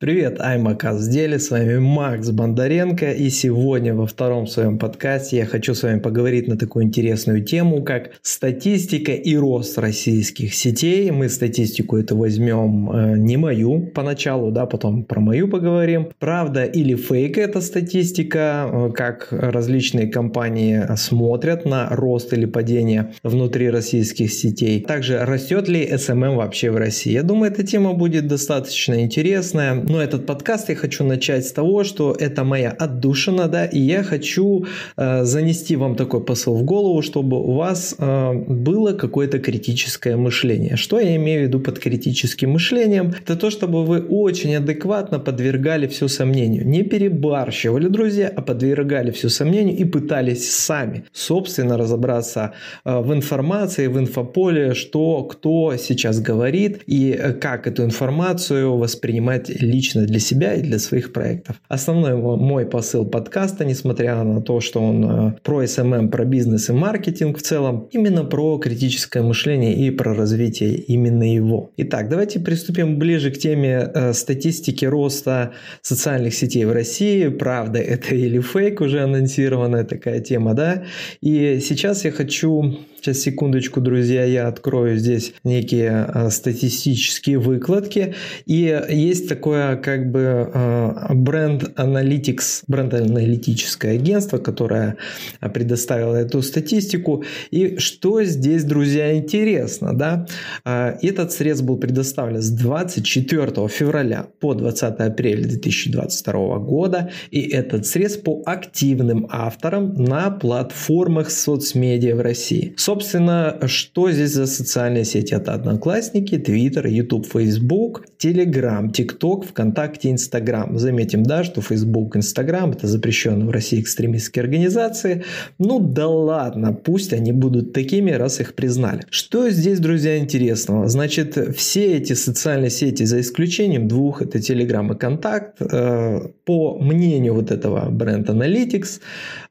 Привет, Аймака в деле, с вами Макс Бондаренко, и сегодня во втором своем подкасте я хочу с вами поговорить на такую интересную тему, как статистика и рост российских сетей. Мы статистику это возьмем э, не мою поначалу, да, потом про мою поговорим. Правда или фейк эта статистика, э, как различные компании смотрят на рост или падение внутри российских сетей. Также растет ли SMM вообще в России. Я думаю, эта тема будет достаточно интересная но этот подкаст я хочу начать с того, что это моя отдушина, да, и я хочу э, занести вам такой посыл в голову, чтобы у вас э, было какое-то критическое мышление. Что я имею в виду под критическим мышлением? Это то, чтобы вы очень адекватно подвергали все сомнению. Не перебарщивали, друзья, а подвергали все сомнению и пытались сами, собственно, разобраться э, в информации, в инфополе, что кто сейчас говорит и э, как эту информацию воспринимать лично лично для себя и для своих проектов. Основной мой посыл подкаста, несмотря на то, что он э, про SMM, про бизнес и маркетинг в целом, именно про критическое мышление и про развитие именно его. Итак, давайте приступим ближе к теме э, статистики роста социальных сетей в России. Правда это или фейк, уже анонсированная такая тема, да? И сейчас я хочу Сейчас, секундочку, друзья, я открою здесь некие э, статистические выкладки. И есть такое как бы э, бренд Analytics, бренд аналитическое агентство, которое предоставило эту статистику. И что здесь, друзья, интересно, да? Э, этот срез был предоставлен с 24 февраля по 20 апреля 2022 года. И этот срез по активным авторам на платформах соцмедиа в России. Собственно, что здесь за социальные сети? Это Одноклассники, Твиттер, YouTube, Facebook, Telegram, TikTok, ВКонтакте, Инстаграм. Заметим, да, что Facebook, Инстаграм – это запрещенные в России экстремистские организации. Ну да ладно, пусть они будут такими, раз их признали. Что здесь, друзья, интересного? Значит, все эти социальные сети, за исключением двух, это Telegram и Контакт, э, по мнению вот этого бренда Analytics,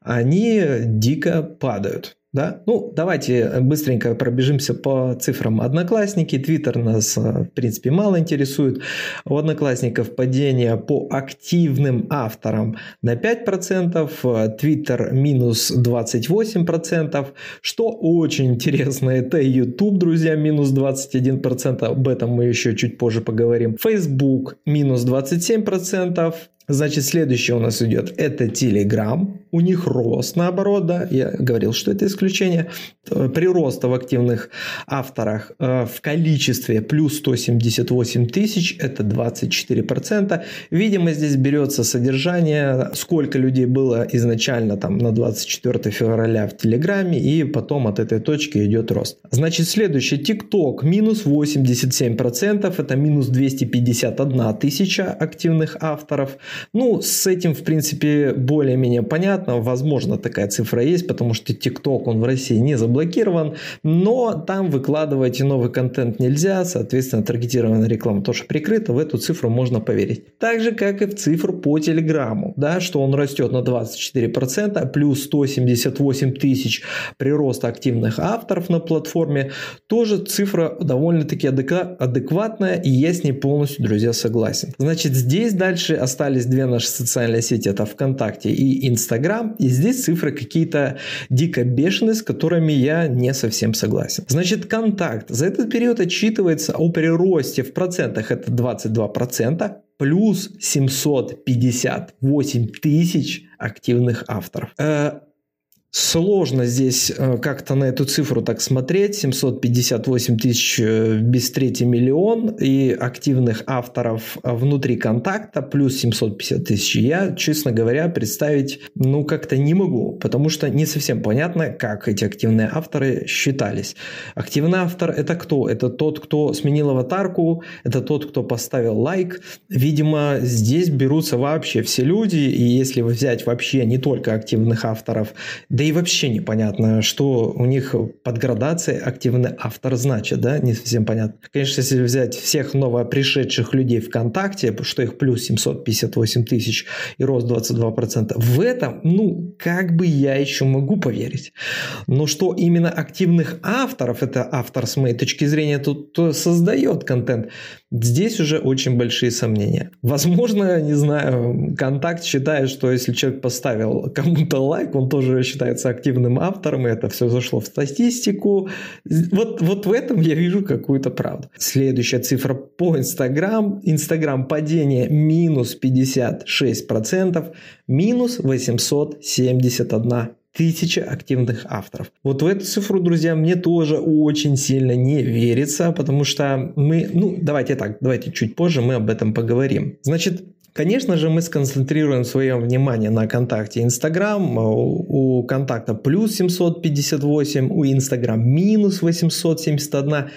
они дико падают. Да? Ну, давайте быстренько пробежимся по цифрам. Одноклассники, Твиттер нас, э, в принципе, мало интересует. У Одноклассников падение по активным авторам на 5%, Твиттер минус 28%. Что очень интересно, это YouTube, друзья, минус 21%. Об этом мы еще чуть позже поговорим. Facebook минус 27%. Значит, следующее у нас идет, это Telegram. У них рост, наоборот, да, я говорил, что это исключение. Прироста в активных авторах э, в количестве плюс 178 тысяч, это 24%. Видимо, здесь берется содержание, сколько людей было изначально там на 24 февраля в Телеграме, и потом от этой точки идет рост. Значит, следующее, TikTok минус 87%, это минус 251 тысяча активных авторов. Ну, с этим, в принципе, более-менее понятно. Возможно, такая цифра есть, потому что TikTok, он в России не заблокирован, но там выкладывать новый контент нельзя, соответственно, таргетированная реклама тоже прикрыта, в эту цифру можно поверить. Так же, как и в цифру по Телеграму, да, что он растет на 24%, плюс 178 тысяч прироста активных авторов на платформе, тоже цифра довольно-таки адекватная, и я с ней полностью, друзья, согласен. Значит, здесь дальше остались две наши социальные сети, это ВКонтакте и Инстаграм, и здесь цифры какие-то дико бешеные, с которыми я не совсем согласен. Значит, контакт за этот период отчитывается о приросте в процентах, это 22%, плюс 758 тысяч активных авторов. Э, Сложно здесь э, как-то на эту цифру так смотреть. 758 тысяч э, без трети миллион и активных авторов э, внутри контакта плюс 750 тысяч. Я, честно говоря, представить ну как-то не могу, потому что не совсем понятно, как эти активные авторы считались. Активный автор это кто? Это тот, кто сменил аватарку, это тот, кто поставил лайк. Видимо, здесь берутся вообще все люди, и если взять вообще не только активных авторов, Да и вообще непонятно, что у них под градацией активный автор значит, да, не совсем понятно. Конечно, если взять всех новопришедших людей ВКонтакте, что их плюс 758 тысяч и рост 22%, в этом, ну, как бы я еще могу поверить. Но что именно активных авторов, это автор с моей точки зрения, тут создает контент, здесь уже очень большие сомнения. Возможно, не знаю, контакт считает, что если человек поставил кому-то лайк, он тоже считается активным автором, и это все зашло в статистику. Вот, вот в этом я вижу какую-то правду. Следующая цифра по Инстаграм. Инстаграм падение минус 56%, минус 871 тысяча активных авторов. Вот в эту цифру, друзья, мне тоже очень сильно не верится, потому что мы, ну, давайте так, давайте чуть позже мы об этом поговорим. Значит, Конечно же, мы сконцентрируем свое внимание на контакте Инстаграм. У контакта плюс 758, у Инстаграм минус 871.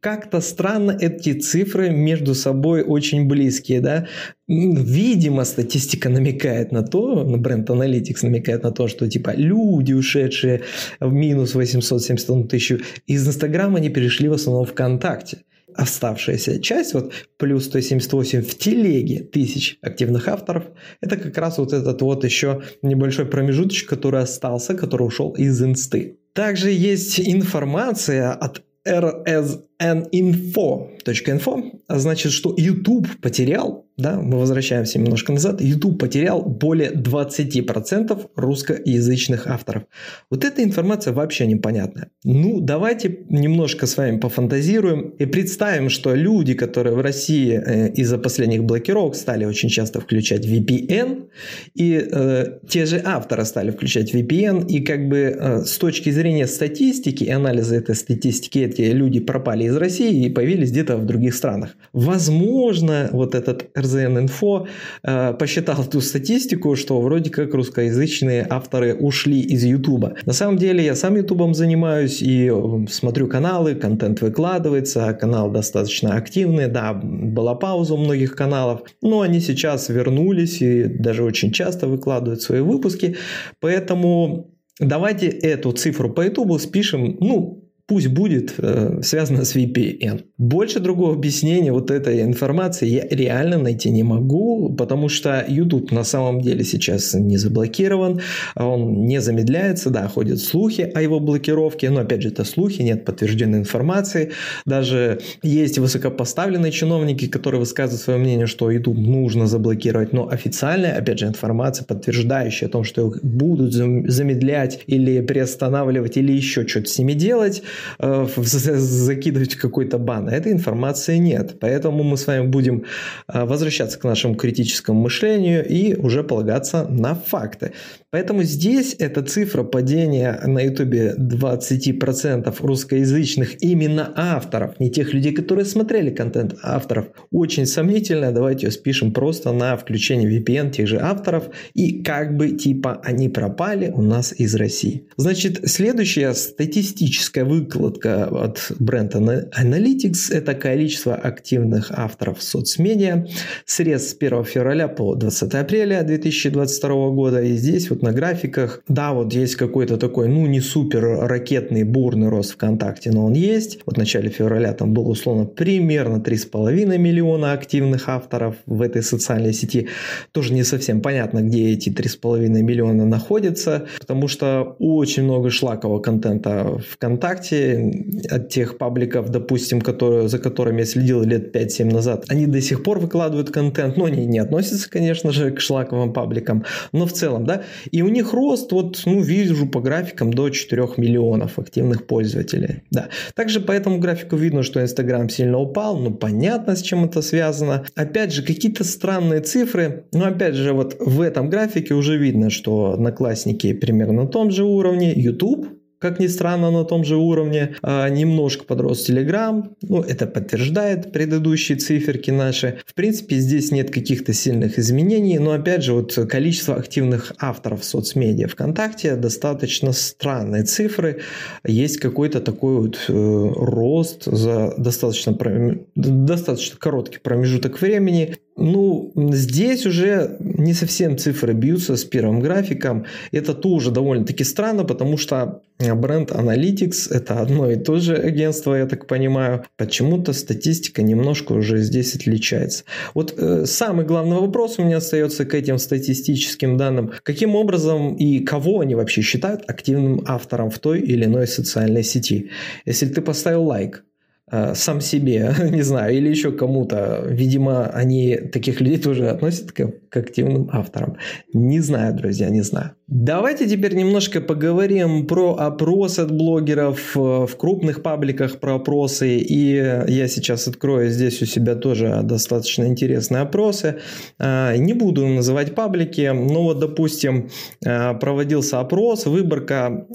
Как-то странно эти цифры между собой очень близкие, да. Видимо, статистика намекает на то, на бренд Analytics намекает на то, что типа люди, ушедшие в минус 871 тысячу из Инстаграма, они перешли в основном ВКонтакте оставшаяся часть, вот плюс 178 в телеге тысяч активных авторов, это как раз вот этот вот еще небольшой промежуточек, который остался, который ушел из инсты. Также есть информация от rsninfo.info, а значит, что YouTube потерял да, мы возвращаемся немножко назад, YouTube потерял более 20% русскоязычных авторов. Вот эта информация вообще непонятная. Ну, давайте немножко с вами пофантазируем и представим, что люди, которые в России э, из-за последних блокировок стали очень часто включать VPN, и э, те же авторы стали включать VPN, и как бы э, с точки зрения статистики и анализа этой статистики, эти люди пропали из России и появились где-то в других странах. Возможно, вот этот RZN-Info э, посчитал ту статистику, что вроде как русскоязычные авторы ушли из Ютуба. На самом деле я сам Ютубом занимаюсь и смотрю каналы, контент выкладывается, канал достаточно активный, да, была пауза у многих каналов, но они сейчас вернулись и даже очень часто выкладывают свои выпуски, поэтому Давайте эту цифру по YouTube спишем, ну, пусть будет э, связано с VPN. Больше другого объяснения вот этой информации я реально найти не могу, потому что YouTube на самом деле сейчас не заблокирован, он не замедляется, да, ходят слухи о его блокировке, но опять же это слухи, нет подтвержденной информации. Даже есть высокопоставленные чиновники, которые высказывают свое мнение, что YouTube нужно заблокировать, но официальная, опять же, информация, подтверждающая о том, что их будут замедлять или приостанавливать, или еще что-то с ними делать, Э, закидывать какой-то бан. А этой информации нет. Поэтому мы с вами будем э, возвращаться к нашему критическому мышлению и уже полагаться на факты. Поэтому здесь эта цифра падения на ютубе 20% русскоязычных именно авторов, не тех людей, которые смотрели контент авторов, очень сомнительная. Давайте ее спишем просто на включение VPN тех же авторов и как бы типа они пропали у нас из России. Значит, следующая статистическая выкладка от бренда Analytics – это количество активных авторов в соцмедиа. Срез с 1 февраля по 20 апреля 2022 года. И здесь вот на графиках, да, вот есть какой-то такой, ну, не супер ракетный, бурный рост ВКонтакте, но он есть. Вот в начале февраля там было условно примерно 3,5 миллиона активных авторов в этой социальной сети. Тоже не совсем понятно, где эти 3,5 миллиона находятся, потому что очень много шлакового контента ВКонтакте ВКонтакте, от тех пабликов, допустим, которые, за которыми я следил лет 5-7 назад, они до сих пор выкладывают контент, но они не относятся, конечно же, к шлаковым пабликам, но в целом, да, и у них рост, вот, ну, вижу по графикам до 4 миллионов активных пользователей, да. Также по этому графику видно, что Инстаграм сильно упал, ну, понятно, с чем это связано. Опять же, какие-то странные цифры, но опять же, вот в этом графике уже видно, что одноклассники примерно на том же уровне, YouTube как ни странно, на том же уровне. А, немножко подрос Telegram. Ну, это подтверждает предыдущие циферки наши. В принципе, здесь нет каких-то сильных изменений. Но, опять же, вот количество активных авторов соцмедиа ВКонтакте достаточно странные цифры. Есть какой-то такой вот э, рост за достаточно, достаточно короткий промежуток времени. Ну, здесь уже не совсем цифры бьются с первым графиком. Это тоже довольно-таки странно, потому что бренд Analytics – это одно и то же агентство, я так понимаю. Почему-то статистика немножко уже здесь отличается. Вот э, самый главный вопрос у меня остается к этим статистическим данным. Каким образом и кого они вообще считают активным автором в той или иной социальной сети? Если ты поставил лайк, сам себе, не знаю, или еще кому-то. Видимо, они таких людей тоже относят к, к активным авторам. Не знаю, друзья, не знаю. Давайте теперь немножко поговорим про опросы от блогеров э, в крупных пабликах про опросы. И я сейчас открою здесь у себя тоже достаточно интересные опросы. Э, не буду называть паблики, но вот, допустим, проводился опрос, выборка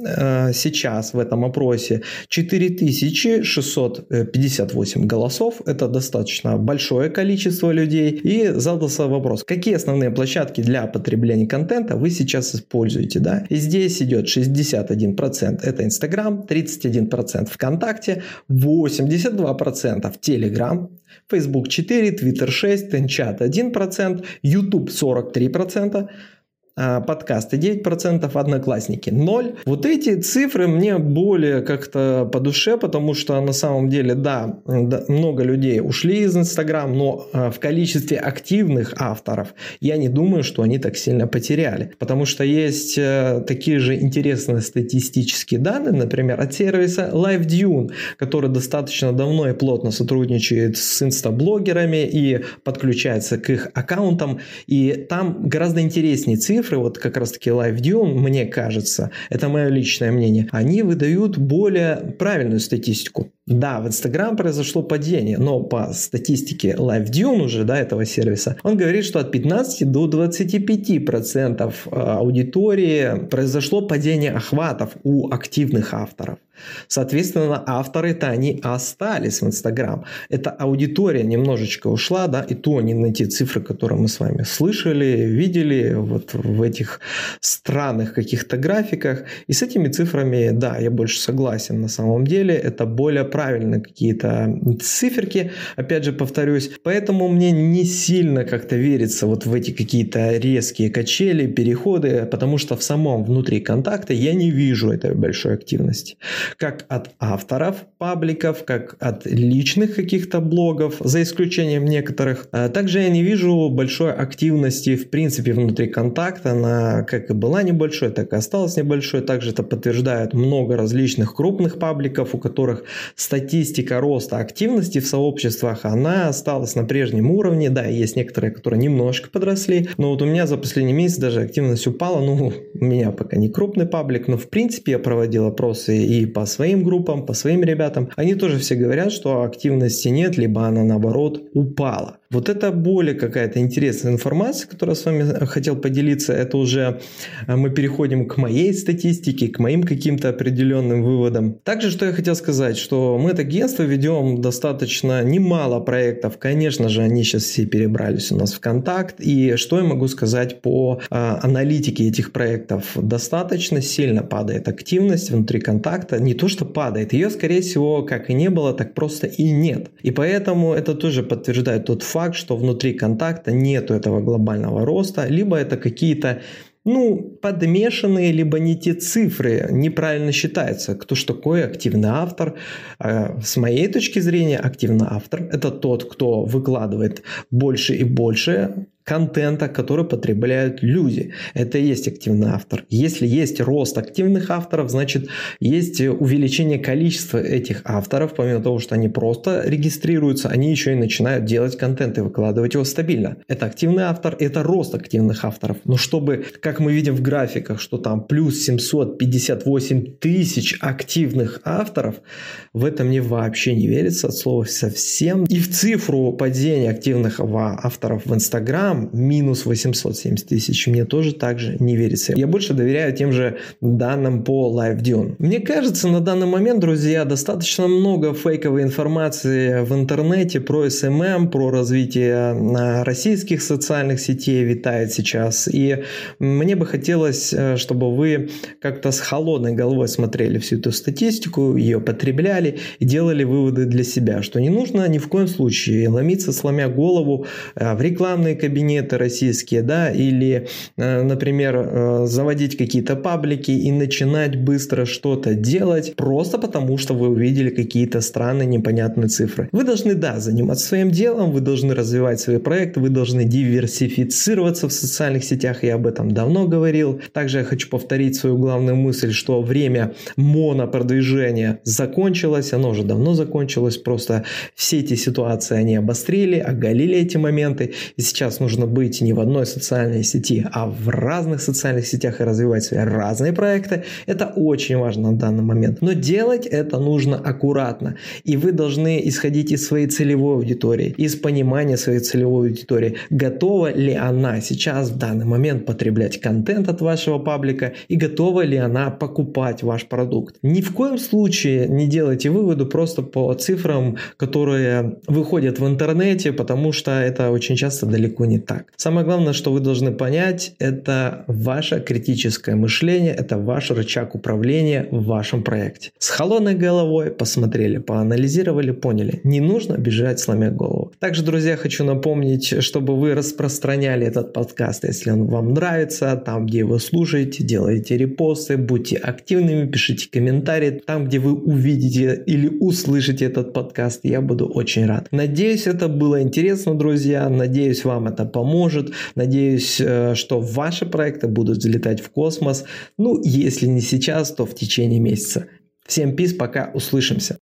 сейчас в этом опросе 4600 58 голосов, это достаточно большое количество людей, и задался вопрос, какие основные площадки для потребления контента вы сейчас используете, да? И здесь идет 61% это Инстаграм, 31% ВКонтакте, 82% Телеграм, Facebook 4, Twitter 6, Тенчат 1%, YouTube 43%, а, подкасты 9%, одноклассники 0. Вот эти цифры мне более как-то по душе, потому что на самом деле, да, много людей ушли из Инстаграм, но а, в количестве активных авторов я не думаю, что они так сильно потеряли. Потому что есть э, такие же интересные статистические данные, например, от сервиса LiveDune, который достаточно давно и плотно сотрудничает с инстаблогерами и подключается к их аккаунтам. И там гораздо интереснее цифры, цифры, вот как раз-таки Live Dune, мне кажется, это мое личное мнение, они выдают более правильную статистику. Да, в Instagram произошло падение, но по статистике LiveDune уже, да, этого сервиса, он говорит, что от 15 до 25 процентов а, аудитории произошло падение охватов у активных авторов. Соответственно, авторы-то они остались в Инстаграм. Эта аудитория немножечко ушла, да, и то не на те цифры, которые мы с вами слышали, видели вот этих странных каких-то графиках. И с этими цифрами, да, я больше согласен на самом деле. Это более правильно какие-то циферки, опять же повторюсь. Поэтому мне не сильно как-то верится вот в эти какие-то резкие качели, переходы, потому что в самом внутри контакта я не вижу этой большой активности. Как от авторов пабликов, как от личных каких-то блогов, за исключением некоторых. А также я не вижу большой активности в принципе внутри контакта. Она как и была небольшой, так и осталась небольшой. Также это подтверждает много различных крупных пабликов, у которых статистика роста активности в сообществах, она осталась на прежнем уровне. Да, есть некоторые, которые немножко подросли, но вот у меня за последний месяц даже активность упала. Ну, у меня пока не крупный паблик, но в принципе я проводил опросы и по своим группам, по своим ребятам. Они тоже все говорят, что активности нет, либо она наоборот упала. Вот это более какая-то интересная информация, которую с вами хотел поделиться. Это уже э, мы переходим к моей статистике, к моим каким-то определенным выводам. Также, что я хотел сказать, что мы это агентство ведем достаточно немало проектов. Конечно же, они сейчас все перебрались у нас в контакт. И что я могу сказать по а, аналитике этих проектов? Достаточно сильно падает активность внутри контакта. Не то, что падает, ее, скорее всего, как и не было, так просто и нет. И поэтому это тоже подтверждает тот факт, факт, что внутри контакта нету этого глобального роста, либо это какие-то ну, подмешанные, либо не те цифры, неправильно считается. Кто что такое активный автор? А, с моей точки зрения, активный автор – это тот, кто выкладывает больше и больше контента, который потребляют люди. Это и есть активный автор. Если есть рост активных авторов, значит есть увеличение количества этих авторов, помимо того, что они просто регистрируются, они еще и начинают делать контент и выкладывать его стабильно. Это активный автор, это рост активных авторов. Но чтобы, как мы видим в графиках, что там плюс 758 тысяч активных авторов, в это мне вообще не верится от слова совсем. И в цифру падения активных авторов в Инстаграм вам минус 870 тысяч, мне тоже также не верится. Я больше доверяю тем же данным по LiveDune. Мне кажется, на данный момент, друзья, достаточно много фейковой информации в интернете про SMM, про развитие российских социальных сетей витает сейчас. И мне бы хотелось, э, чтобы вы как-то с холодной головой смотрели всю эту статистику, ее потребляли и делали выводы для себя, что не нужно ни в коем случае ломиться, сломя голову э, в рекламные кабинеты российские, да, или, э, например, заводить какие-то паблики и начинать быстро что-то делать просто потому, что вы увидели какие-то странные непонятные цифры. Вы должны, да, заниматься своим делом, вы должны развивать свои проекты, вы должны диверсифицироваться в социальных сетях, я об этом давно говорил. Также я хочу повторить свою главную мысль, что время монопродвижения закончилось, оно уже давно закончилось, просто все эти ситуации они обострили, оголили эти моменты, и сейчас нужно быть не в одной социальной сети, а в разных социальных сетях и развивать свои разные проекты. Это очень важно на данный момент. Но делать это нужно аккуратно, и вы должны исходить из своей целевой аудитории, из понимания своей целевой аудитории, готова ли она сейчас в данный момент потреблять контент от вашего паблика и готова ли она покупать ваш продукт. Ни в коем случае не делайте выводы просто по цифрам, которые выходят в интернете, потому что это очень часто далеко не так. Самое главное, что вы должны понять, это ваше критическое мышление, это ваш рычаг управления в вашем проекте. С холодной головой посмотрели, поанализировали, поняли. Не нужно бежать сломя голову. Также, друзья, хочу напомнить, чтобы вы распространяли этот подкаст, если он вам нравится, там, где вы слушаете, делайте репосты, будьте активными, пишите комментарии. Там, где вы увидите или услышите этот подкаст, я буду очень рад. Надеюсь, это было интересно, друзья. Надеюсь, вам это поможет. Надеюсь, э, что ваши проекты будут взлетать в космос. Ну, если не сейчас, то в течение месяца. Всем пис, пока услышимся.